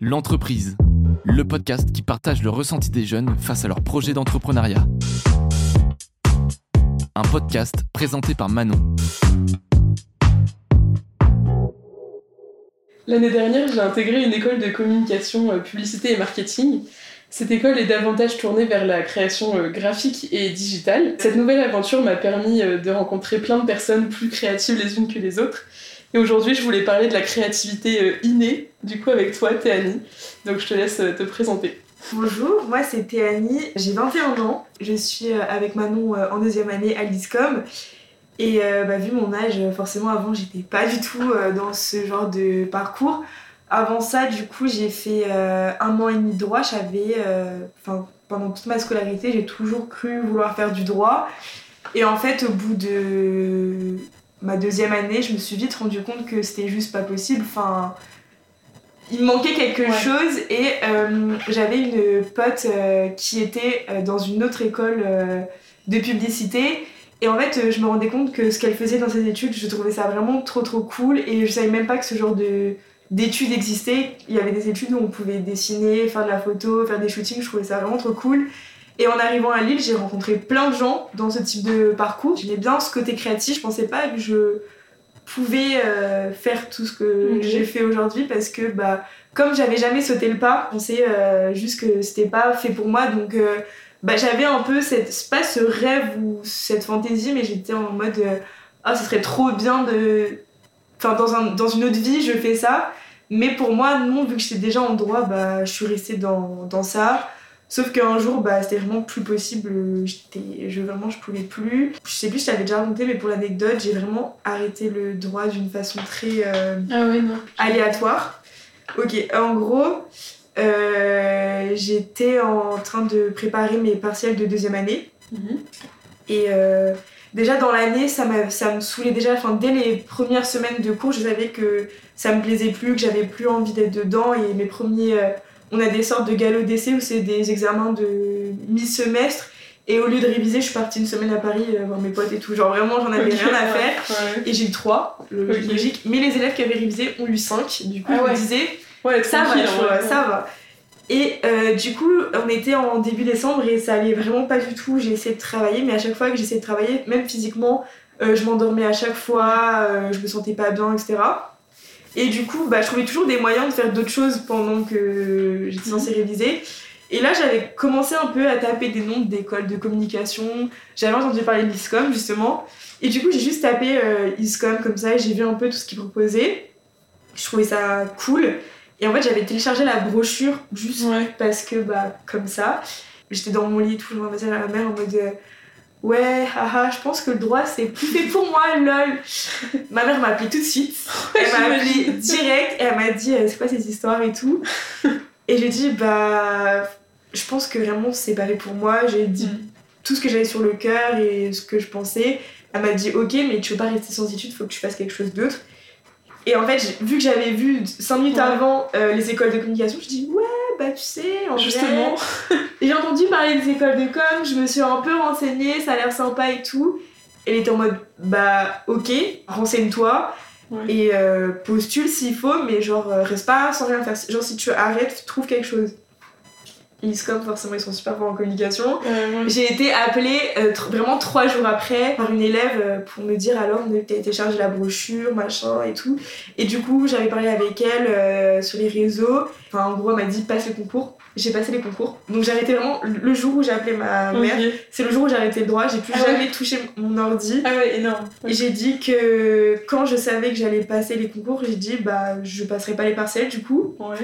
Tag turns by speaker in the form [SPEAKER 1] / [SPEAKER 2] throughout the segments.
[SPEAKER 1] L'entreprise, le podcast qui partage le ressenti des jeunes face à leur projet d'entrepreneuriat. Un podcast présenté par Manon.
[SPEAKER 2] L'année dernière, j'ai intégré une école de communication, euh, publicité et marketing. Cette école est davantage tournée vers la création euh, graphique et digitale. Cette nouvelle aventure m'a permis euh, de rencontrer plein de personnes plus créatives les unes que les autres. Et aujourd'hui, je voulais parler de la créativité innée, du coup avec toi, Théanie. Donc je te laisse te présenter.
[SPEAKER 3] Bonjour, moi c'est Théanie, j'ai 21 ans, je suis avec Manon en deuxième année à l'ISCOM et bah, vu mon âge, forcément avant j'étais pas du tout dans ce genre de parcours. Avant ça, du coup, j'ai fait euh, un an et demi de droit. J'avais, euh, enfin, pendant toute ma scolarité, j'ai toujours cru vouloir faire du droit. Et en fait, au bout de ma deuxième année, je me suis vite rendu compte que c'était juste pas possible. Enfin, il manquait quelque chose et euh, j'avais une pote qui était dans une autre école de publicité. Et en fait, je me rendais compte que ce qu'elle faisait dans ses études, je trouvais ça vraiment trop trop cool et je savais même pas que ce genre de d'études existaient. Il y avait des études où on pouvait dessiner, faire de la photo, faire des shootings. Je trouvais ça vraiment trop cool. Et en arrivant à Lille, j'ai rencontré plein de gens dans ce type de parcours. J'aimais bien ce côté créatif. Je pensais pas que je pouvais euh, faire tout ce que j'ai fait aujourd'hui parce que bah comme j'avais jamais sauté le pas, je pensais euh, juste que c'était pas fait pour moi. Donc euh, bah, j'avais un peu cette pas ce rêve ou cette fantaisie, mais j'étais en mode ah ce serait trop bien de Enfin, dans, un, dans une autre vie, je fais ça. Mais pour moi, non, vu que j'étais déjà en droit, bah, je suis restée dans, dans ça. Sauf qu'un jour, bah, c'était vraiment plus possible. Je, vraiment, je pouvais plus. Je sais plus, je t'avais déjà raconté, mais pour l'anecdote, j'ai vraiment arrêté le droit d'une façon très euh,
[SPEAKER 2] ah ouais, non.
[SPEAKER 3] aléatoire. Ok, en gros, euh, j'étais en train de préparer mes partiels de deuxième année. Mhm. Et euh, déjà dans l'année, ça, ça me saoulait déjà. Enfin, dès les premières semaines de cours, je savais que ça me plaisait plus, que j'avais plus envie d'être dedans. Et mes premiers. On a des sortes de galops d'essai où c'est des examens de mi-semestre. Et au lieu de réviser, je suis partie une semaine à Paris euh, voir mes potes et tout. Genre vraiment, j'en avais rien à faire. Et j'ai eu 3, logique. Mais les élèves qui avaient révisé ont eu 5. Du coup, ah je me disais, ça va, ça va. Et euh, du coup, on était en début décembre et ça allait vraiment pas du tout. J'ai essayé de travailler, mais à chaque fois que j'essayais de travailler, même physiquement, euh, je m'endormais à chaque fois, euh, je me sentais pas bien, etc. Et du coup, bah, je trouvais toujours des moyens de faire d'autres choses pendant que j'étais censée réviser. Et là, j'avais commencé un peu à taper des noms d'écoles de communication. J'avais entendu parler de l'ISCOM, justement. Et du coup, j'ai juste tapé ISCOM comme ça et j'ai vu un peu tout ce qu'ils proposaient. Je trouvais ça cool. Et en fait, j'avais téléchargé la brochure juste parce que, bah, comme ça. J'étais dans mon lit, toujours un message à ma mère en mode euh, Ouais, haha, je pense que le droit c'est plus fait pour moi, lol. ma mère m'a appelé tout de suite. Elle m'a appelé direct et elle m'a dit euh, C'est quoi ces histoires et tout. et j'ai dit Bah, je pense que vraiment c'est pas fait pour moi. J'ai dit mm. tout ce que j'avais sur le cœur et ce que je pensais. Elle m'a dit Ok, mais tu veux pas rester sans études, faut que tu fasses quelque chose d'autre. Et en fait, vu que j'avais vu 5 minutes avant euh, les écoles de communication, je dis ouais, bah tu sais, en Justement. j'ai entendu parler des écoles de com, je me suis un peu renseignée, ça a l'air sympa et tout. Elle était en mode bah ok, renseigne-toi. Et euh, postule s'il faut, mais genre euh, reste pas sans rien faire. Genre si tu arrêtes, trouve quelque chose. ISCOM, forcément, ils sont super forts en communication. J'ai été appelée euh, vraiment trois jours après par une élève euh, pour me dire alors, on a téléchargé la brochure, machin et tout. Et du coup, j'avais parlé avec elle euh, sur les réseaux. Enfin, en gros, elle m'a dit passe le concours. J'ai passé les concours. Donc, j'ai arrêté vraiment le jour où j'ai appelé ma mère. C'est le jour où j'ai arrêté le droit. J'ai plus ah jamais touché mon ordi.
[SPEAKER 2] Ah ouais, énorme.
[SPEAKER 3] Et j'ai dit que quand je savais que j'allais passer les concours, j'ai dit bah, je passerai pas les partiels du coup.
[SPEAKER 2] Ouais.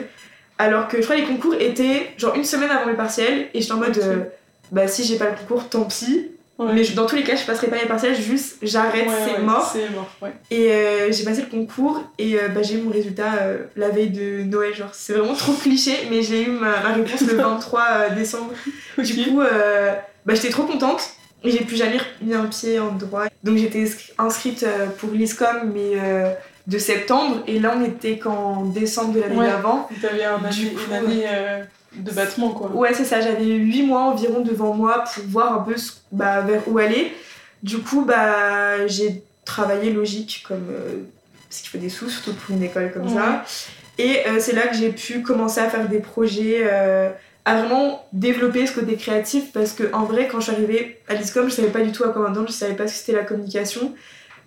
[SPEAKER 3] Alors que je crois que les concours étaient genre une semaine avant mes partiels et j'étais en mode euh, bah si j'ai pas le concours tant pis. Mais dans tous les cas, je passerai pas les partiels, juste j'arrête, c'est mort.
[SPEAKER 2] mort
[SPEAKER 3] et euh, j'ai passé le concours et euh, bah, j'ai eu mon résultat la veille de Noël. Genre, c'est vraiment trop cliché, mais j'ai eu ma, réponse le 23 décembre. Du coup, bah, j'étais trop contente et j'ai plus jamais mis un pied en droit. Donc j'étais inscrite pour l'ISCOM, mais de septembre et là on était qu'en décembre de l'année d'avant.
[SPEAKER 2] T'avais un une année euh, de battement quoi.
[SPEAKER 3] Ouais c'est ça, j'avais 8 mois environ devant moi pour voir un peu bah, vers où aller. Du coup bah j'ai travaillé logique comme euh, parce qu'il faut des sous surtout pour une école comme ça. Et c'est là que j'ai pu commencer à faire des projets à vraiment développer ce côté créatif parce que en vrai quand je suis arrivée à l'ISCOM je savais pas du tout à quoi m'attendre, je savais pas ce que c'était la communication.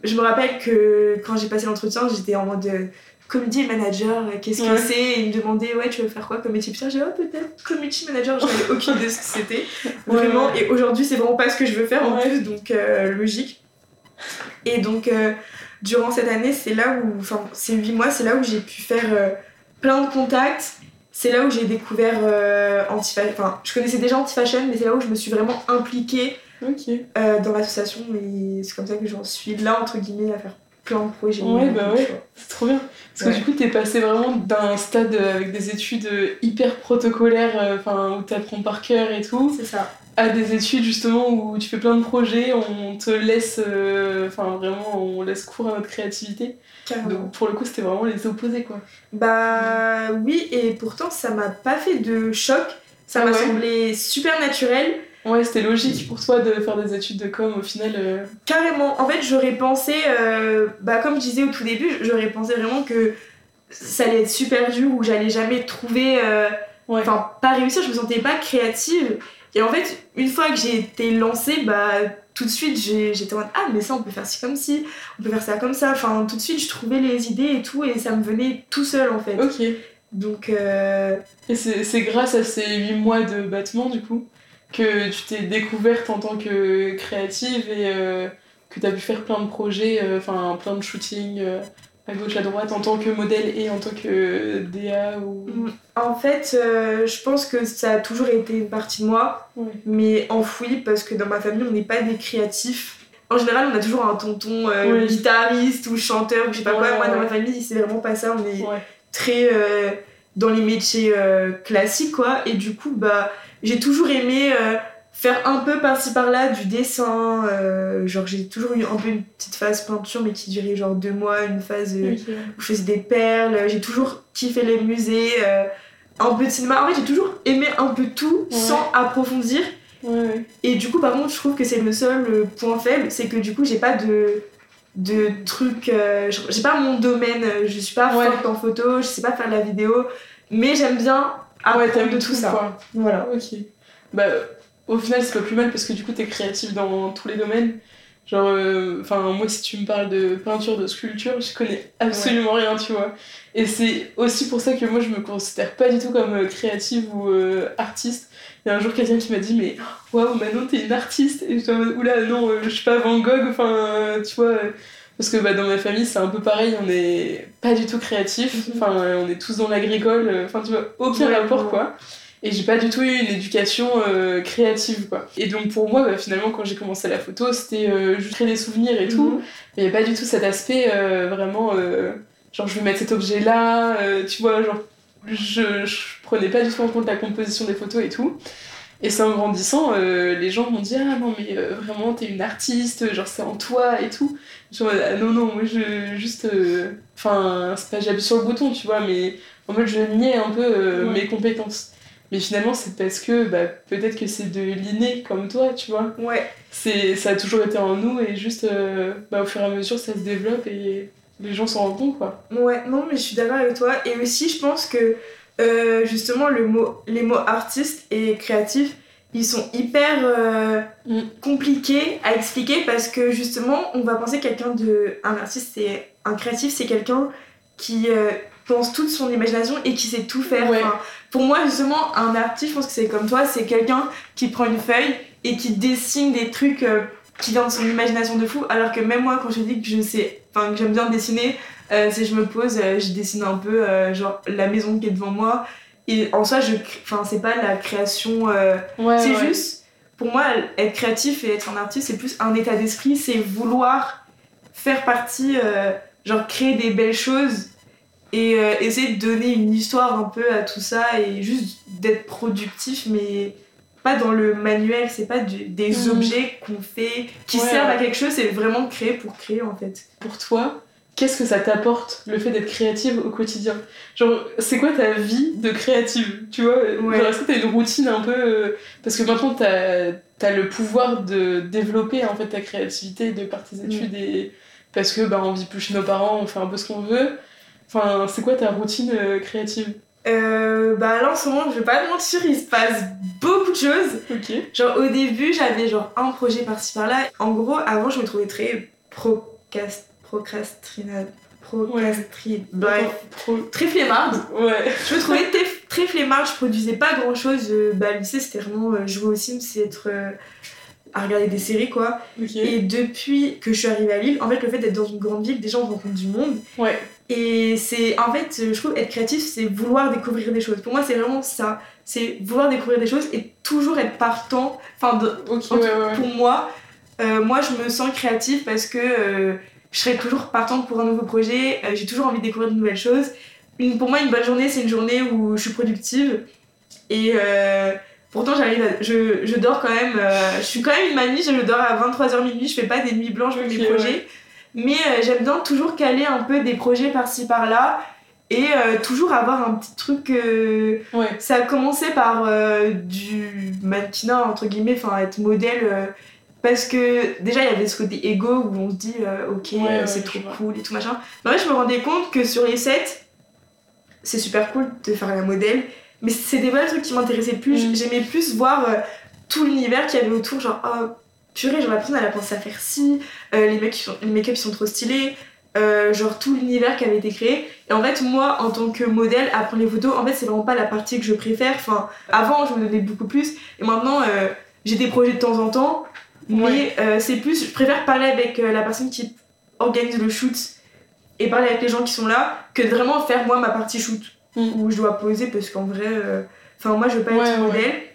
[SPEAKER 3] Je me rappelle que quand j'ai passé l'entretien j'étais en mode euh, community manager, euh, qu'est-ce que c'est? Et ils me demandaient ouais tu veux faire quoi comme métier Putain j'ai oh, peut-être community manager, j'avais aucune idée de ce que c'était. Vraiment. et aujourd'hui c'est vraiment pas ce que je veux faire en plus donc euh, logique. Et donc durant cette année c'est là où, enfin ces 8 mois c'est là où j'ai pu faire plein de contacts. C'est là où j'ai découvert euh, Antifashion. Enfin, je connaissais déjà Antifashion, mais c'est là où je me suis vraiment impliquée euh, dans l'association. Mais c'est comme ça que j'en suis là, entre guillemets, à faire plein de projets.
[SPEAKER 2] Ouais, bah ouais, c'est trop bien. Parce que du coup, t'es passé vraiment d'un stade avec des études hyper protocolaires, euh, enfin, où t'apprends par cœur et tout.
[SPEAKER 3] C'est ça.
[SPEAKER 2] À des études justement où tu fais plein de projets, on te laisse, euh, enfin vraiment, on laisse cours à notre créativité. Donc pour le coup, c'était vraiment les opposés, quoi.
[SPEAKER 3] Bah oui, et pourtant, ça m'a pas fait de choc. Ça m'a semblé super naturel.
[SPEAKER 2] Ouais, c'était logique pour toi de faire des études de com au final. Euh.
[SPEAKER 3] Carrément. En fait, j'aurais pensé, euh, bah comme je disais au tout début, j'aurais pensé vraiment que ça allait être super dur ou j'allais jamais trouver. Euh, enfin, pas réussir, je me sentais pas créative. Et en fait, une fois que j'ai été lancée, bah tout de suite j'étais en mode ah mais ça on peut faire ci comme ci on peut faire ça comme ça enfin tout de suite je trouvais les idées et tout et ça me venait tout seul en fait
[SPEAKER 2] ok
[SPEAKER 3] donc
[SPEAKER 2] et c'est grâce à ces 8 mois de battement du coup? Que tu t'es découverte en tant que créative et euh, que tu as pu faire plein de projets euh, enfin plein de shootings euh, à gauche à droite en tant que modèle et en tant que DA ou... Mm.
[SPEAKER 3] En fait, euh, je pense que ça a toujours été une partie de moi, mais enfouie parce que dans ma famille, on n'est pas des créatifs. En général, on a toujours un tonton guitariste ou chanteur ou je sais pas quoi. Moi, dans ma famille, c'est vraiment pas ça. On est très dans les métiers classiques, quoi. Et du coup, bah, j'ai toujours aimé faire un peu par-ci par-là du dessin. Euh, genre, j'ai toujours eu un peu une petite phase peinture, mais qui durait genre deux mois, une phase euh, où je faisais des perles. J'ai toujours kiffé les musées, euh, un peu de cinéma. En fait, j'ai toujours aimé un peu tout sans approfondir. Et du coup, par contre, je trouve que c'est le seul point faible, c'est que du coup, j'ai pas de de trucs j'ai pas mon domaine je suis pas forte en photo je sais pas faire la vidéo mais j'aime bien apprendre de tout, ça voilà
[SPEAKER 2] ok bah au final, c'est pas plus mal parce que du coup, t'es créatif dans tous les domaines. Genre, euh, enfin, moi, si tu me parles de peinture, de sculpture, je connais absolument rien, tu vois. Et c'est aussi pour ça que moi, je me considère pas du tout comme euh, créative ou euh, artiste. Il y a un jour quelqu'un qui m'a dit, mais waouh, maintenant t'es une artiste. Et je oula, non, je suis pas Van Gogh, enfin, tu vois. parce que bah, dans ma famille, c'est un peu pareil, on est pas du tout créatif. Mhm. Enfin, on est tous dans l'agricole. Enfin, tu vois, aucun rapport, quoi et j'ai pas du tout eu une éducation euh, créative quoi. Et donc pour moi bah, finalement quand j'ai commencé la photo c'était euh, juste créer des souvenirs et tout, mhm. mais il n'y a pas du tout cet aspect euh, vraiment genre je vais mettre cet objet là, tu vois genre je, je, prenais pas du tout en compte la composition des photos et tout. Et c'est en grandissant, les gens m'ont dit ah non mais vraiment t'es une artiste, genre c'est en toi et tout. Genre ah, non non moi je juste enfin c'est pas j'appuie sur le bouton tu vois mais en fait je niais un peu mes compétences. Mais finalement, c'est parce que bah, peut-être que c'est de l'inné comme toi, tu vois.
[SPEAKER 3] Ouais.
[SPEAKER 2] Ça a toujours été en nous et juste euh, bah, au fur et à mesure, ça se développe et les gens s'en rendent compte, quoi.
[SPEAKER 3] Ouais, non, mais je suis d'accord avec toi. Et aussi, je pense que euh, justement, le mot, les mots artiste et créatif, ils sont hyper euh, mm. compliqués à expliquer parce que justement, on va penser quelqu'un de. Un artiste, c'est. Un créatif, c'est quelqu'un qui pense toute son imagination et qui sait tout faire. pour moi, justement, un artiste, je pense que c'est comme toi, c'est quelqu'un qui prend une feuille et qui dessine des trucs euh, qui viennent de son imagination de fou. Alors que même moi, quand je dis que je sais, enfin, que j'aime bien dessiner, euh, si je me pose, euh, je dessine un peu, genre, la maison qui est devant moi. Et en soi, je, enfin, c'est pas la création. c'est juste, pour moi, être créatif et être un artiste, c'est plus un état d'esprit, c'est vouloir faire partie, genre, créer des belles choses et euh, essayer de donner une histoire un peu à tout ça et juste d'être productif mais pas dans le manuel c'est pas des mhm. objets qu'on fait qui servent à quelque chose c'est vraiment créer pour créer en fait.
[SPEAKER 2] Pour toi qu'est-ce que ça t'apporte le fait d'être créative au quotidien? Genre c'est quoi ta vie de créative? Tu vois genre est-ce que t'as une routine un peu euh, parce que maintenant t'as as le pouvoir de développer en fait ta créativité de par tes études et parce que bah on vit plus chez nos parents on fait un peu ce qu'on veut. Enfin, c'est quoi ta routine créative?
[SPEAKER 3] Euh, bah là en ce moment, je vais pas te mentir, il se passe beaucoup de choses.
[SPEAKER 2] Ok.
[SPEAKER 3] Genre au début, j'avais genre un projet par-ci par-là. En gros, avant, je me trouvais très procrast... Procrastri... Bref. Très flemmarde.
[SPEAKER 2] Ouais.
[SPEAKER 3] Je me trouvais très flemmarde, je produisais pas grand-chose. Euh, bah le lycée, c'était vraiment euh, jouer au Sims, c'est être... Euh, à regarder des séries quoi. Et depuis que je suis arrivée à Lille, en fait le fait d'être dans une grande ville, déjà on rencontre du monde.
[SPEAKER 2] Ouais.
[SPEAKER 3] Et c'est en fait, je trouve être créatif, c'est vouloir découvrir des choses. Pour moi, c'est vraiment ça. C'est vouloir découvrir des choses et toujours être partant. Enfin, pour moi, euh, moi, je me sens créative parce que euh, je serai toujours partante pour un nouveau projet. Euh, j'ai toujours envie de découvrir de nouvelles choses. Une, pour moi, une bonne journée, c'est une journée où je suis productive. Et pourtant, j'arrive je, je, dors quand même. je suis quand même une mamie, je dors à 23h minuit. Je fais pas des nuits blanches avec mes projets. Mais euh, j'aime bien toujours caler un peu des projets par-ci par-là et euh, toujours avoir un petit truc. Euh, ça a commencé par du mannequinat, entre guillemets, enfin être modèle. parce que déjà il y avait ce côté ego où on se dit ok c'est trop cool et tout machin. Mais en fait je me rendais compte que sur les sets c'est super cool de faire la modèle mais c'était pas le truc qui m'intéressait plus. Mm. J'aimais plus voir tout l'univers qu'il y avait autour genre oh, purée, genre la personne elle a pensé à faire ci, euh, les, mecs, les make-up ils sont trop stylés, euh, genre tout l'univers qui avait été créé. Et en fait, moi en tant que modèle, à prendre les photos, en fait, c'est vraiment pas la partie que je préfère. Enfin, avant, je me donnais beaucoup plus, et maintenant, euh, j'ai des projets de temps en temps, mais c'est plus, je préfère parler avec la personne qui organise le shoot et parler avec les gens qui sont là que de vraiment faire moi ma partie shoot mm. où je dois poser parce qu'en vrai, enfin, moi je veux pas être modèle.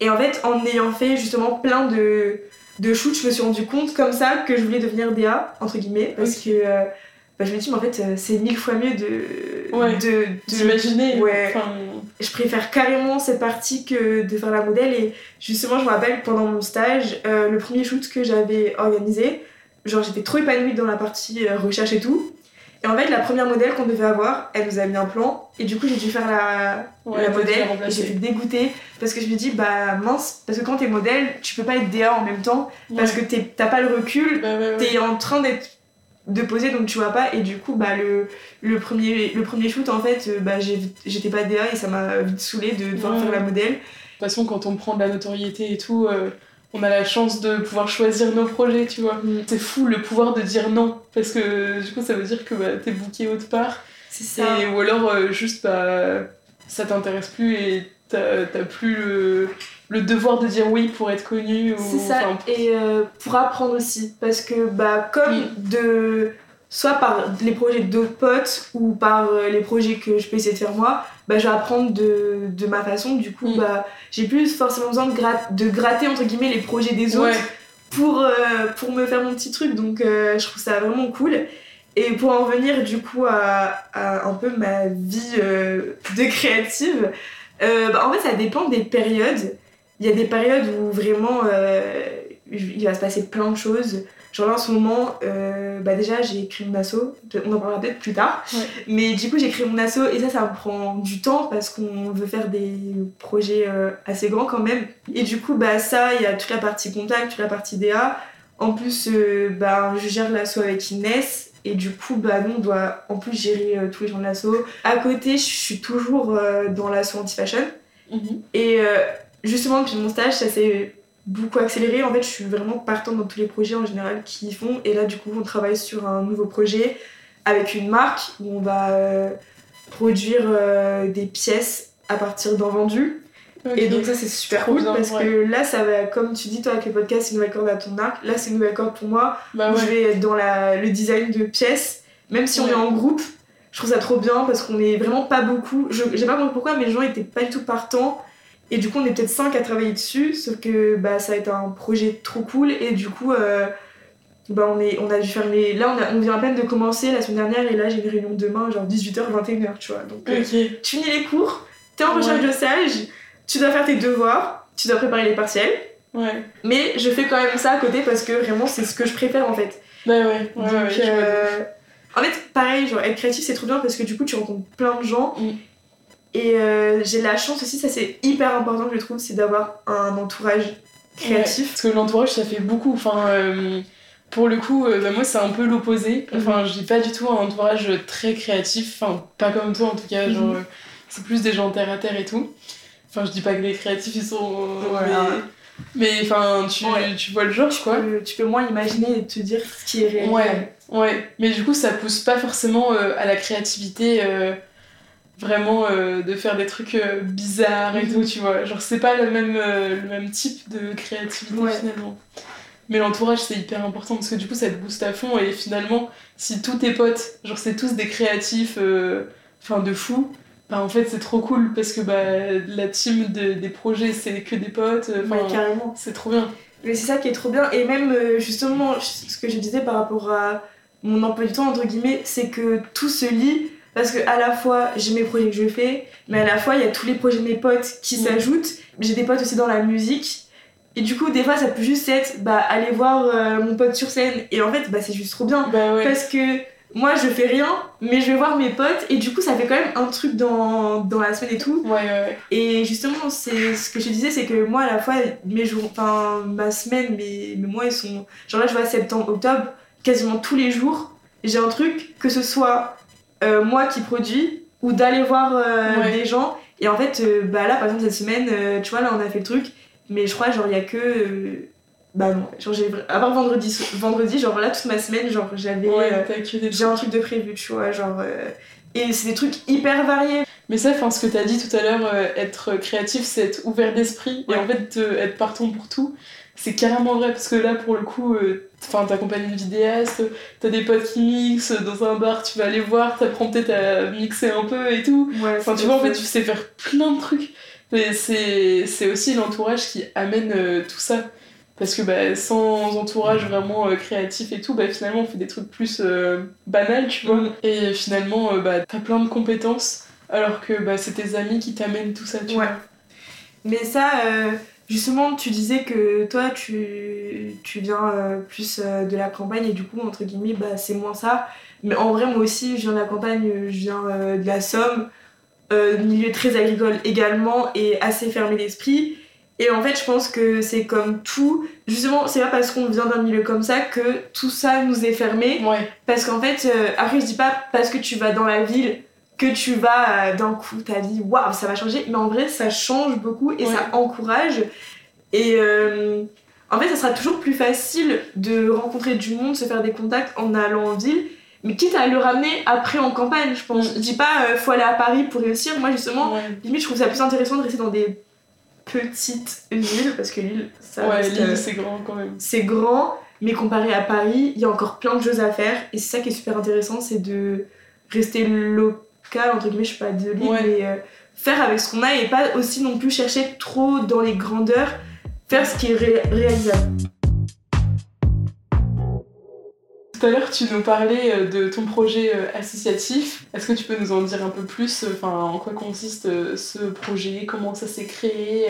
[SPEAKER 3] Et en fait, en ayant fait justement plein de, de shoot, je me suis rendu compte comme ça que je voulais devenir DA, entre guillemets, parce que euh, bah, je me dis, mais en fait, euh, c'est mille fois mieux de.
[SPEAKER 2] de D'imaginer.
[SPEAKER 3] Ouais. Je préfère carrément cette partie que de faire la modèle. Et justement, je me rappelle pendant mon stage, euh, le premier shoot que j'avais organisé, genre j'étais trop épanouie dans la partie recherche et tout. Et en fait, la première modèle qu'on devait avoir, elle nous a mis un plan. Et du coup, j'ai dû faire la, la modèle. Et j'étais dégoûtée parce que je me dis, bah mince, parce que quand t'es modèle, tu peux pas être DA en même temps. Parce que t'as pas le recul, bah, t'es en train d'être de poser donc tu vois pas. Et du coup bah le, le premier le premier shoot en fait euh, bah j'étais pas DA et ça m'a vite saoulé de devoir faire la modèle.
[SPEAKER 2] De toute façon quand on prend de la notoriété et tout euh, on a la chance de pouvoir choisir nos projets, tu vois. Mm. C'est fou le pouvoir de dire non, parce que du coup ça veut dire que bah, t'es booké autre part.
[SPEAKER 3] C'est ça.
[SPEAKER 2] Et, ou alors euh, juste bah, ça t'intéresse plus et t'as plus le, devoir de dire oui pour être connu.
[SPEAKER 3] C'est ça, et euh, pour apprendre aussi, parce que bah, comme de soit par les projets d'autres potes ou par euh, les projets que je peux essayer de faire moi, bah, je vais apprendre de, de ma façon. Du coup, mm. bah, j'ai plus forcément besoin de, de gratter entre guillemets les projets des autres pour, euh, pour me faire mon petit truc. Donc, euh, je trouve ça vraiment cool. Et pour en venir du coup à, à un peu ma vie de créative, bah, en fait, ça dépend des périodes. Il y a des périodes où vraiment il va se passer plein de choses. Genre là en ce moment, euh, bah déjà j'ai écrit mon asso, on en parlera peut-être plus tard. Mais du coup j'ai créé mon asso et ça ça me prend du temps parce qu'on veut faire des projets euh, assez grands quand même. Et du coup bah ça il y a toute la partie contact, toute la partie DA. En plus euh, bah je gère l'asso avec Inès et du coup bah nous on doit en plus gérer tous les gens de l'asso. À côté je suis toujours dans l'asso anti-fashion. Mhm. Et justement depuis mon stage ça s'est beaucoup accéléré. En fait, je suis vraiment partante dans tous les projets en général qui font. Et là, du coup, on travaille sur un nouveau projet avec une marque où on va euh, produire euh, des pièces à partir d'un vendu. Et donc ça c'est super cool parce que là ça va, comme tu dis toi avec le podcast, c'est une nouvelle corde à ton arc. Là c'est une nouvelle corde pour moi.
[SPEAKER 2] Bah
[SPEAKER 3] je vais être dans la, le design de pièces. Même si on est en groupe, je trouve ça trop bien parce qu'on est vraiment pas beaucoup. Je sais pas pourquoi mais les gens étaient pas du tout partants et du coup, on est peut-être 5 à travailler dessus, sauf que bah, ça a été un projet trop cool. Et du coup, euh, bah, on, est, on a dû faire les. Là, on, a, on vient à peine de commencer la semaine dernière, et là, j'ai une réunion demain, genre 18h, 21h, tu vois. Donc, euh, tu finis les cours, t'es en recherche de stage, tu dois faire tes devoirs, tu dois préparer les partiels.
[SPEAKER 2] Ouais.
[SPEAKER 3] Mais je fais quand même ça à côté parce que vraiment, c'est ce que je préfère en fait.
[SPEAKER 2] Bah ouais, ouais, Donc,
[SPEAKER 3] euh, En fait, pareil, genre être créatif, c'est trop bien parce que du coup, tu rencontres plein de gens. Mm. Et euh, j'ai la chance aussi, ça c'est hyper important je trouve, c'est d'avoir un entourage créatif.
[SPEAKER 2] parce que l'entourage ça fait beaucoup. Enfin, euh, Pour le coup, euh, bah, moi c'est un peu l'opposé.
[SPEAKER 3] Mhm.
[SPEAKER 2] Enfin, j'ai pas du tout un entourage très créatif. Enfin, pas comme toi en tout cas. Genre,
[SPEAKER 3] Mhm.
[SPEAKER 2] euh, c'est plus des gens terre à terre et tout. Enfin, je dis pas que les créatifs ils sont. euh,
[SPEAKER 3] Voilà.
[SPEAKER 2] Mais, mais, enfin, tu,
[SPEAKER 3] Ouais.
[SPEAKER 2] tu vois le genre quoi.
[SPEAKER 3] Euh, tu peux moins imaginer et te dire ce qui est réel.
[SPEAKER 2] Ouais, ouais. Mais du coup, ça pousse pas forcément euh, à la créativité, euh, vraiment euh, de faire des trucs euh, bizarres et
[SPEAKER 3] Mhm.
[SPEAKER 2] tout, tu vois. Genre, c'est pas le même, euh, le même type de créativité
[SPEAKER 3] Ouais.
[SPEAKER 2] finalement. Mais l'entourage, c'est hyper important parce que du coup, ça te booste à fond et finalement, si tous tes potes, genre, c'est tous des créatifs, enfin, de fou. Bah, en fait, c'est trop cool parce que bah, la team de- des projets, c'est que des potes.
[SPEAKER 3] Ouais,
[SPEAKER 2] Enfin,
[SPEAKER 3] carrément.
[SPEAKER 2] c'est trop bien.
[SPEAKER 3] Mais c'est ça qui est trop bien. Et même, justement, ce que je disais par rapport à mon emploi du temps, entre guillemets, c'est que tout se lie. Parce que à la fois, j'ai mes projets que je fais, mais à la fois, il y a tous les projets de mes potes qui
[SPEAKER 2] Mm.
[SPEAKER 3] s'ajoutent. J'ai des potes aussi dans la musique. Et du coup, des fois, ça peut juste être bah, aller voir euh, mon pote sur scène. Et en fait, bah, c'est juste trop bien.
[SPEAKER 2] Bah ouais.
[SPEAKER 3] Parce que moi, je fais rien, mais je vais voir mes potes. Et du coup, ça fait quand même un truc dans, dans la semaine et tout.
[SPEAKER 2] Ouais, ouais, ouais.
[SPEAKER 3] Et justement, c'est ce que je disais, c'est que moi, à la fois, mes jours, enfin, ma semaine, mes, mes mois, ils sont. Genre là, je vois septembre, octobre, quasiment tous les jours, j'ai un truc, que ce soit euh, moi qui produis ou d'aller voir euh,
[SPEAKER 2] Ouais.
[SPEAKER 3] des gens. Et en fait, euh, bah là, par exemple, cette semaine, tu vois, là, on a fait le truc, mais je crois, genre, il y a que. bah non, genre, j'ai. À part vendredi, vendredi, genre là, toute ma semaine, genre, j'avais.
[SPEAKER 2] Ouais,
[SPEAKER 3] j'ai un truc de prévu, tu vois, genre. et c'est des trucs hyper variés.
[SPEAKER 2] Mais ça, enfin, ce que tu as dit tout à l'heure, être créatif, c'est être ouvert d'esprit
[SPEAKER 3] Ouais.
[SPEAKER 2] et en fait être partant pour tout. C'est carrément vrai parce que là, pour le coup, euh, enfin, t'accompagnes une vidéaste, t'as des potes qui mixent dans un bar, tu vas aller voir, t'apprends peut-être à mixer un peu et tout.
[SPEAKER 3] Ouais,
[SPEAKER 2] Enfin, tu vois, en fait, tu sais faire plein de trucs. Mais c'est aussi l'entourage qui amène euh, tout ça. Parce que bah, sans entourage vraiment euh, créatif et tout, bah, finalement, on fait des trucs plus euh, banals, tu vois.
[SPEAKER 3] Mm.
[SPEAKER 2] Et finalement, bah, t'as plein de compétences, alors que bah, c'est tes amis qui t'amènent tout ça, tu
[SPEAKER 3] Ouais.
[SPEAKER 2] vois.
[SPEAKER 3] Mais ça, justement, tu disais que toi, tu, tu viens euh, plus euh, de la campagne et du coup, entre guillemets, bah, c'est moins ça. Mais en vrai, moi aussi, je viens de la campagne, je viens euh, de la Somme, milieu très agricole également et assez fermé d'esprit. Et en fait, je pense que c'est comme tout. Justement, c'est pas parce qu'on vient d'un milieu comme ça que tout ça nous est fermé.
[SPEAKER 2] Ouais,
[SPEAKER 3] Parce qu'en fait, après, je dis pas parce que tu vas dans la ville que tu vas euh, d'un coup, ta vie, waouh, ça va changer. Mais en vrai, ça change beaucoup et
[SPEAKER 2] Ouais.
[SPEAKER 3] ça encourage. Et euh, en fait, ça sera toujours plus facile de rencontrer du monde, se faire des contacts en allant en ville. Mais quitte à le ramener après en campagne, je pense.
[SPEAKER 2] Mm.
[SPEAKER 3] Je dis pas, euh, faut aller à Paris pour réussir. Moi, justement,
[SPEAKER 2] ouais.
[SPEAKER 3] limite, je trouve ça plus intéressant de rester dans des petites villes parce que l'île, ça
[SPEAKER 2] ouais
[SPEAKER 3] reste, euh,
[SPEAKER 2] l'île, c'est grand quand même.
[SPEAKER 3] c'est grand, mais comparé à Paris, il y a encore plein de choses à faire. Et c'est ça qui est super intéressant, c'est de rester local, entre guillemets, je suis pas de
[SPEAKER 2] Ouais.
[SPEAKER 3] mais euh, faire avec ce qu'on a et pas aussi non plus chercher trop dans les grandeurs, faire ce qui est ré- réalisable.
[SPEAKER 2] Tout à l'heure, tu nous parlais euh, de ton projet euh, associatif. Est-ce que tu peux nous en dire un peu plus Enfin, en quoi consiste ce projet? Comment ça s'est créé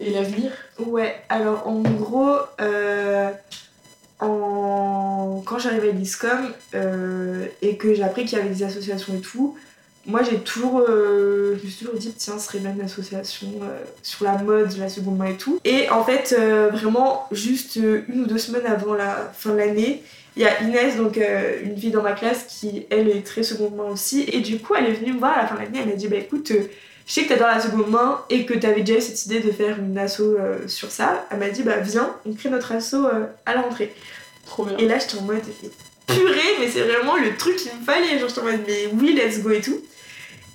[SPEAKER 2] Et l'avenir?
[SPEAKER 3] Ouais, alors en gros, euh, quand j'arrivais à l'ISCOM euh, et que j'ai appris qu'il y avait des associations et tout, moi j'ai toujours, euh, toujours dit, tiens, ce serait bien une association euh, sur la mode, la seconde main et tout. Et en fait, vraiment, juste une ou deux semaines avant la fin de l'année, il y a Inès, donc une fille dans ma classe, qui elle est très seconde main aussi. Et du coup, elle est venue me voir à la fin de l'année, elle m'a dit, bah écoute, je sais que t'adores la seconde main et que t'avais déjà eu cette idée de faire une asso euh, sur ça. Elle m'a dit, bah viens, on crée notre asso euh, à la rentrée.
[SPEAKER 2] Trop bien.
[SPEAKER 3] Et là, j'étais en mode, purée, mais c'est vraiment le truc qu'il me fallait. Genre, j'étais en mode, mais oui, let's go et tout.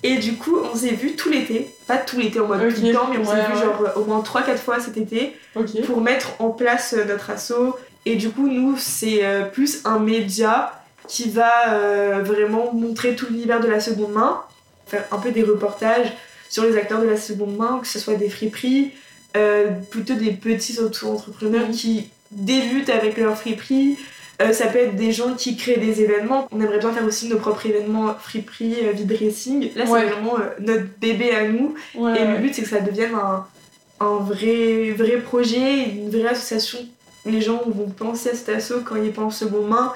[SPEAKER 3] Et du coup, on s'est vu tout l'été, pas tout l'été en mode
[SPEAKER 2] Ok,
[SPEAKER 3] tout le temps, mais on s'est
[SPEAKER 2] ouais,
[SPEAKER 3] vu
[SPEAKER 2] ouais.
[SPEAKER 3] genre euh, au moins 3-4 fois cet été pour mettre en place notre asso. Et du coup, nous, c'est plus un média qui va euh, vraiment montrer tout l'univers de la seconde main, faire un peu des reportages sur les acteurs de la seconde main, que ce soit des friperies, euh, plutôt des petits auto-entrepreneurs qui débutent avec leur friperie. Euh, ça peut être des gens qui créent des événements. On aimerait bien faire aussi nos propres événements friperie, euh, vide racing. Là, c'est
[SPEAKER 2] Ouais.
[SPEAKER 3] vraiment euh, notre bébé à nous.
[SPEAKER 2] Ouais,
[SPEAKER 3] Et le but, c'est que ça devienne un, un vrai, vrai projet, une vraie association. Les gens vont penser à cet asso quand ils pensent second main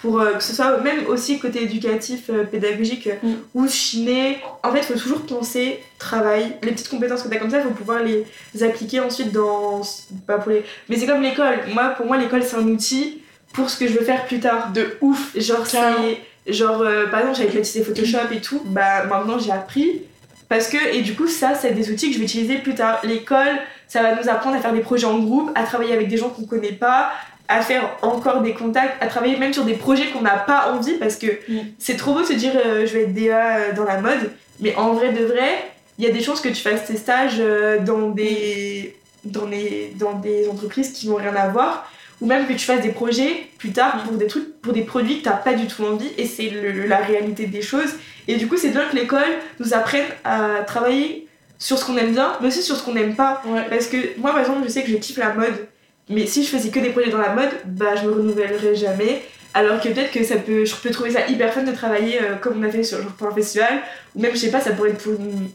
[SPEAKER 3] pour euh, que ce soit même aussi côté éducatif, euh, pédagogique
[SPEAKER 2] Mm.
[SPEAKER 3] ou chiner. En fait, il faut toujours penser travail. Les petites compétences que tu as comme ça, il faut pouvoir les appliquer ensuite dans. Pas pour les... Mais c'est comme l'école. Moi, pour moi, l'école, c'est un outil pour ce que je veux faire plus tard.
[SPEAKER 2] De ouf.
[SPEAKER 3] Genre, c'est. Genre, euh, par exemple, j'avais utilisé Photoshop et tout. Bah, maintenant, j'ai appris. Parce que, et du coup, ça, c'est des outils que je vais utiliser plus tard. L'école, ça va nous apprendre à faire des projets en groupe, à travailler avec des gens qu'on connaît pas, à faire encore des contacts, à travailler même sur des projets qu'on n'a pas envie. Parce que
[SPEAKER 2] Mm.
[SPEAKER 3] c'est trop beau de se dire, euh, je vais être DA euh, dans la mode. Mais en vrai de vrai, il y a des chances que tu fasses tes stages euh, dans des, dans, des, dans des entreprises qui n'ont rien à voir ou même que tu fasses des projets plus tard pour des trucs pour des produits que t'as pas du tout envie et c'est la réalité des choses et du coup c'est bien que l'école nous apprenne à travailler sur ce qu'on aime bien mais aussi sur ce qu'on n'aime pas
[SPEAKER 2] Ouais.
[SPEAKER 3] parce que moi par exemple je sais que je kiffe la mode mais si je faisais que des projets dans la mode bah je me renouvellerais jamais. Alors que peut-être que ça peut je peux trouver ça hyper fun de travailler euh, comme on a fait sur genre pour un festival. Ou même je sais pas ça pourrait être pour une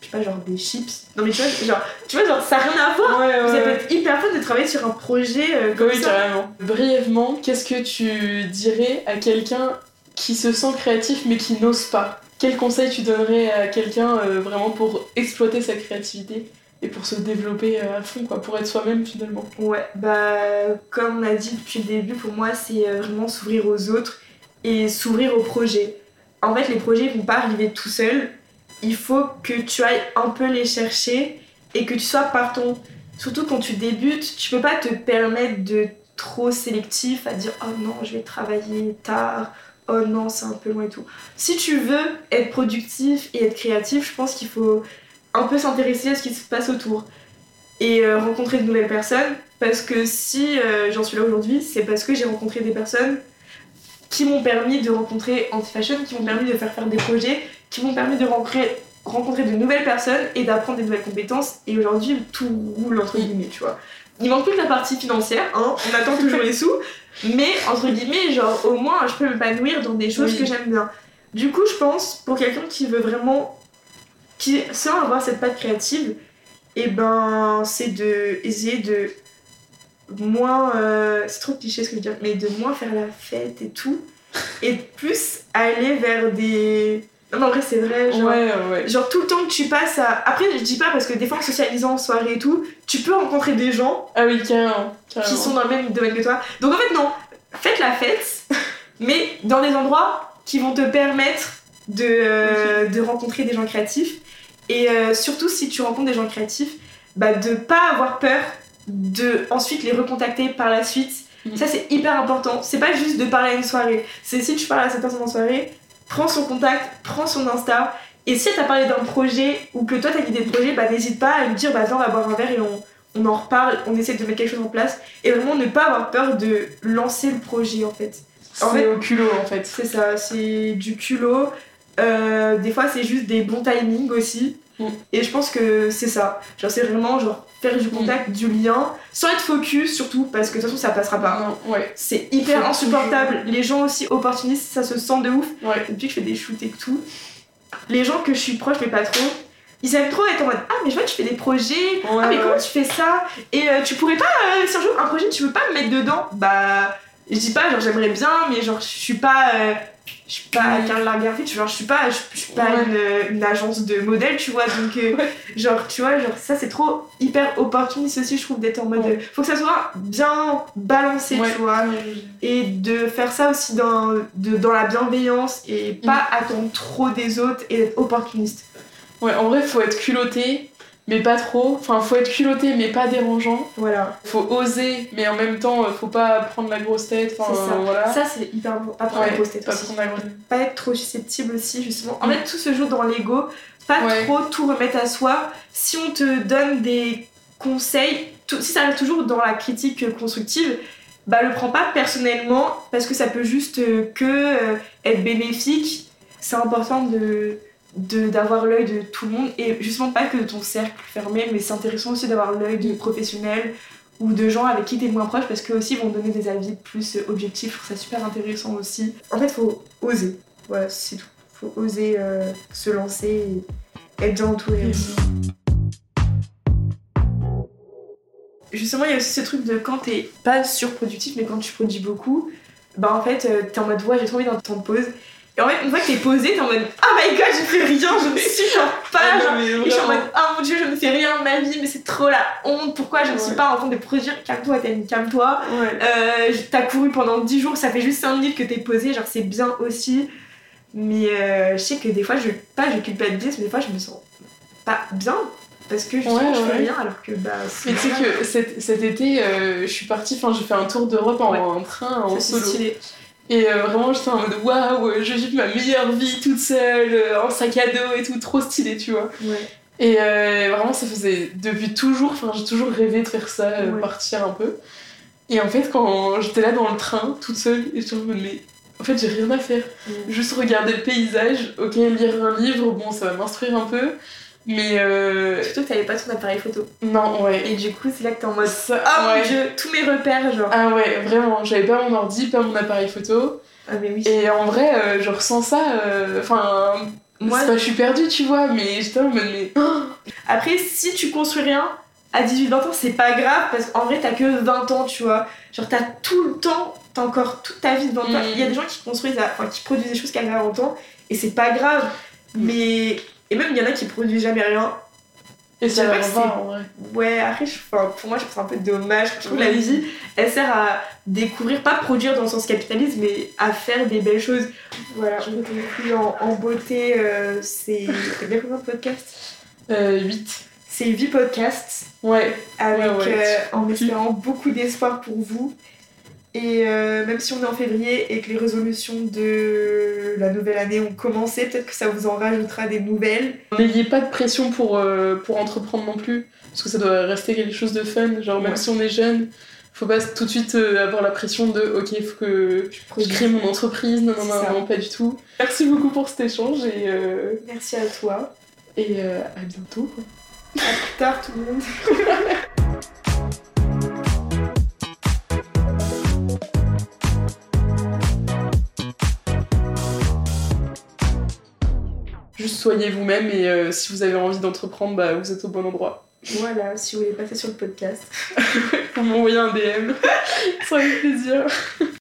[SPEAKER 3] je sais pas genre des chips. Non mais tu vois genre tu vois genre ça a rien à voir.
[SPEAKER 2] Ouais,
[SPEAKER 3] ça peut être hyper fun de travailler sur un projet euh, comme
[SPEAKER 2] Oui,
[SPEAKER 3] ça.
[SPEAKER 2] carrément. Brièvement, qu'est-ce que tu dirais à quelqu'un qui se sent créatif mais qui n'ose pas? Quel conseil tu donnerais à quelqu'un euh, vraiment pour exploiter sa créativité? Pour se développer euh, à fond, quoi, pour être soi-même finalement
[SPEAKER 3] Ouais, bah comme on a dit depuis le début, pour moi c'est euh, vraiment s'ouvrir aux autres et s'ouvrir aux projets. En fait, les projets vont pas arriver tout seuls. Il faut que tu ailles un peu les chercher et que tu sois partant. Surtout quand tu débutes, tu peux pas te permettre de trop sélectif à dire oh non, je vais travailler tard. Oh non, c'est un peu loin et tout. Si tu veux être productif et être créatif, je pense qu'il faut un peu s'intéresser à ce qui se passe autour et euh, rencontrer de nouvelles personnes parce que si euh, j'en suis là aujourd'hui c'est parce que j'ai rencontré des personnes qui m'ont permis de rencontrer Anti-Fashion, qui m'ont permis de faire faire des projets, qui m'ont permis de rencontrer, rencontrer de nouvelles personnes et d'apprendre des nouvelles compétences et aujourd'hui tout roule entre guillemets tu vois. Il manque plus que la partie financière, hein, on attend toujours les sous, mais entre guillemets genre au moins je peux m'épanouir dans des choses
[SPEAKER 2] Oui.
[SPEAKER 3] que j'aime bien. Du coup je pense pour quelqu'un qui veut vraiment, qui sans avoir cette patte créative, et ben c'est de essayer de moins euh, c'est trop cliché ce que je veux dire mais de moins faire la fête et tout et plus aller vers des non mais en vrai c'est vrai genre,
[SPEAKER 2] Ouais, ouais.
[SPEAKER 3] genre tout le temps que tu passes à après je dis pas parce que des fois en socialisant en soirée et tout tu peux rencontrer des gens
[SPEAKER 2] Ah oui, carrément. carrément.
[SPEAKER 3] qui sont dans le même domaine que toi donc en fait non faites la fête mais dans des endroits qui vont te permettre de, euh, de rencontrer des gens créatifs. Et euh, surtout si tu rencontres des gens créatifs bah de pas avoir peur de ensuite les recontacter par la suite.
[SPEAKER 2] Mhm.
[SPEAKER 3] ça c'est hyper important. C'est pas juste de parler à une soirée. C'est si tu parles à cette personne en soirée prends son contact prends son insta. Et si elle t'a parlé d'un projet ou que toi t'as l'idée de projet bah n'hésite pas à lui dire bah attends on va boire un verre et on, on en reparle. On essaie de mettre quelque chose en place. Et vraiment ne pas avoir peur de lancer le projet en fait. En
[SPEAKER 2] C'est
[SPEAKER 3] fait-
[SPEAKER 2] au culot en fait.
[SPEAKER 3] c'est ça, c'est du culot. Euh, des fois, c'est juste des bons timings aussi.
[SPEAKER 2] Mm.
[SPEAKER 3] Et je pense que c'est ça. Genre, c'est vraiment genre faire du contact, du lien, sans être focus surtout, parce que de toute façon, ça passera pas.
[SPEAKER 2] Ouais,
[SPEAKER 3] C'est hyper
[SPEAKER 2] Faut
[SPEAKER 3] insupportable. Les gens aussi opportunistes, ça se sent de ouf.
[SPEAKER 2] ouais.
[SPEAKER 3] Depuis que je fais des shoots et tout, les gens que je suis proche, mais pas trop, ils aiment trop être en mode Ah, mais je vois, tu fais des projets.
[SPEAKER 2] Ouais,
[SPEAKER 3] Ah mais comment tu fais ça? Et euh, tu pourrais pas, euh, si un jour un projet tu veux pas me mettre dedans? Bah je dis pas genre j'aimerais bien mais genre je suis pas euh, je suis pas
[SPEAKER 2] Mm.
[SPEAKER 3] Karl Lagerfeld genre je suis pas je, suis pas
[SPEAKER 2] Ouais.
[SPEAKER 3] une, une agence de modèles tu vois donc euh,
[SPEAKER 2] Ouais.
[SPEAKER 3] genre tu vois genre ça c'est trop hyper opportuniste aussi je trouve d'être en mode
[SPEAKER 2] Ouais.
[SPEAKER 3] faut que ça soit bien balancé tu vois et de faire ça aussi dans, de, dans la bienveillance et pas attendre trop des autres et être opportuniste
[SPEAKER 2] Ouais, en vrai, faut être culotté, mais pas trop. Enfin, faut être culotté, mais pas dérangeant.
[SPEAKER 3] voilà
[SPEAKER 2] Faut oser, mais en même temps, faut pas prendre la grosse tête. Enfin,
[SPEAKER 3] c'est ça
[SPEAKER 2] voilà.
[SPEAKER 3] ça c'est hyper important pas prendre
[SPEAKER 2] Ouais,
[SPEAKER 3] la grosse tête
[SPEAKER 2] pas
[SPEAKER 3] aussi.
[SPEAKER 2] prendre la grosse tête.
[SPEAKER 3] pas être trop susceptible aussi justement. En
[SPEAKER 2] Mm.
[SPEAKER 3] fait tout se joue dans l'ego, pas
[SPEAKER 2] Ouais.
[SPEAKER 3] trop tout remettre à soi. Si on te donne des conseils, tout- si ça reste toujours dans la critique constructive, bah le prends pas personnellement parce que ça peut juste euh, que euh, être bénéfique. C'est important de- d'avoir l'œil de tout le monde et justement pas que de ton cercle fermé mais c'est intéressant aussi d'avoir l'œil de professionnels ou de gens avec qui t'es moins proche parce qu'eux aussi vont donner des avis plus objectifs je trouve ça super intéressant aussi en fait faut oser voilà c'est tout faut oser euh, se lancer et être bien entouré aussi. justement il y a aussi ce truc de quand t'es pas surproductif mais quand tu produis beaucoup bah en fait, euh, t'es en mode ouais, j'ai trop envie d'un temps de pause. Et en fait, une fois que t'es posé, t'es en mode oh my god, j'ai fait rien, je ne supporte pas.
[SPEAKER 2] Ah non,
[SPEAKER 3] genre, et je suis en mode oh mon dieu, je ne fais rien de ma vie, mais c'est trop la honte. Pourquoi je ne suis pas en train de produire? Calme-toi, Tani, calme-toi.
[SPEAKER 2] Ouais.
[SPEAKER 3] Euh, t'as couru pendant 10 jours, ça fait juste 5 minutes que t'es posé, genre c'est bien aussi. Mais euh, je sais que des fois, je, pas je culpabilise, mais des fois je me sens pas bien. Parce que justement,
[SPEAKER 2] Ouais,
[SPEAKER 3] je fais
[SPEAKER 2] ouais.
[SPEAKER 3] rien alors que bah. c'est
[SPEAKER 2] Mais tu sais que cet, cet été, euh, je suis partie, enfin j'ai fait un tour d'Europe en,
[SPEAKER 3] Ouais.
[SPEAKER 2] en train, en solo.
[SPEAKER 3] stylé.
[SPEAKER 2] Et euh, vraiment j'étais en mode waouh, je vis ma meilleure vie toute seule, euh, en sac à dos et tout, trop stylé, tu vois.
[SPEAKER 3] Ouais.
[SPEAKER 2] Et euh, vraiment ça faisait depuis toujours, enfin j'ai toujours rêvé de faire ça, euh,
[SPEAKER 3] Ouais.
[SPEAKER 2] partir un peu. Et en fait quand j'étais là dans le train, toute seule, et j'étais en mode mais en fait j'ai rien à faire. Juste regarder le paysage, ok, lire un livre, bon ça va m'instruire un peu. Mais euh,
[SPEAKER 3] Surtout que t'avais pas ton appareil photo.
[SPEAKER 2] non, ouais.
[SPEAKER 3] Et du coup, c'est là que t'es en mode
[SPEAKER 2] Ça,
[SPEAKER 3] Ah
[SPEAKER 2] ouais.
[SPEAKER 3] mon dieu, tous mes repères, genre.
[SPEAKER 2] Ah ouais, vraiment, j'avais pas mon ordi, pas mon appareil photo.
[SPEAKER 3] Ah, mais oui.
[SPEAKER 2] Et en vrai, euh, je ressens ça. euh, Enfin,
[SPEAKER 3] Moi-
[SPEAKER 2] c'est pas je suis perdue, tu vois, mais j'étais en mode, mais.
[SPEAKER 3] Après, si tu construis rien à 18-20 ans, c'est pas grave parce qu'en vrai, t'as que 20 ans, tu vois. Genre, t'as tout le temps, t'as encore toute ta vie devant toi.
[SPEAKER 2] Mm.
[SPEAKER 3] Il y a des gens qui construisent, enfin, qui produisent des choses qu'à 20 ans et c'est pas grave. Mais. Et même, il y en a qui produisent jamais rien.
[SPEAKER 2] Et ça va
[SPEAKER 3] que
[SPEAKER 2] vrai.
[SPEAKER 3] Ouais, après, je- enfin, pour moi, je trouve ça un peu dommage. Je trouve que la vie, elle sert à découvrir, pas produire dans le sens capitaliste, mais à faire des belles choses. Voilà, on conclut en, en beauté. euh, c'est. T'as bien combien de podcasts?
[SPEAKER 2] Euh, 8.
[SPEAKER 3] C'est 8 podcasts.
[SPEAKER 2] Ouais.
[SPEAKER 3] avec
[SPEAKER 2] Ouais, ouais,
[SPEAKER 3] euh, en espérant beaucoup d'espoir pour vous. Et euh, même si on est en février et que les résolutions de la nouvelle année ont commencé, peut-être que ça vous en rajoutera des nouvelles.
[SPEAKER 2] N'ayez pas de pression pour, euh, pour entreprendre non plus. Parce que ça doit rester quelque chose de fun. Genre, même
[SPEAKER 3] Ouais.
[SPEAKER 2] si on est jeune, faut pas tout de suite euh, avoir la pression de ok, faut que je crée mon entreprise. Non, non, non, non, pas du tout. Merci beaucoup pour cet échange et, euh,
[SPEAKER 3] Merci à toi.
[SPEAKER 2] et à bientôt.
[SPEAKER 3] À plus tard tout le monde.
[SPEAKER 2] Juste soyez vous-même et euh, si vous avez envie d'entreprendre, bah, vous êtes au bon endroit.
[SPEAKER 3] Voilà, si vous voulez passer sur le podcast.
[SPEAKER 2] Vous m'envoyez un DM, ça fait plaisir.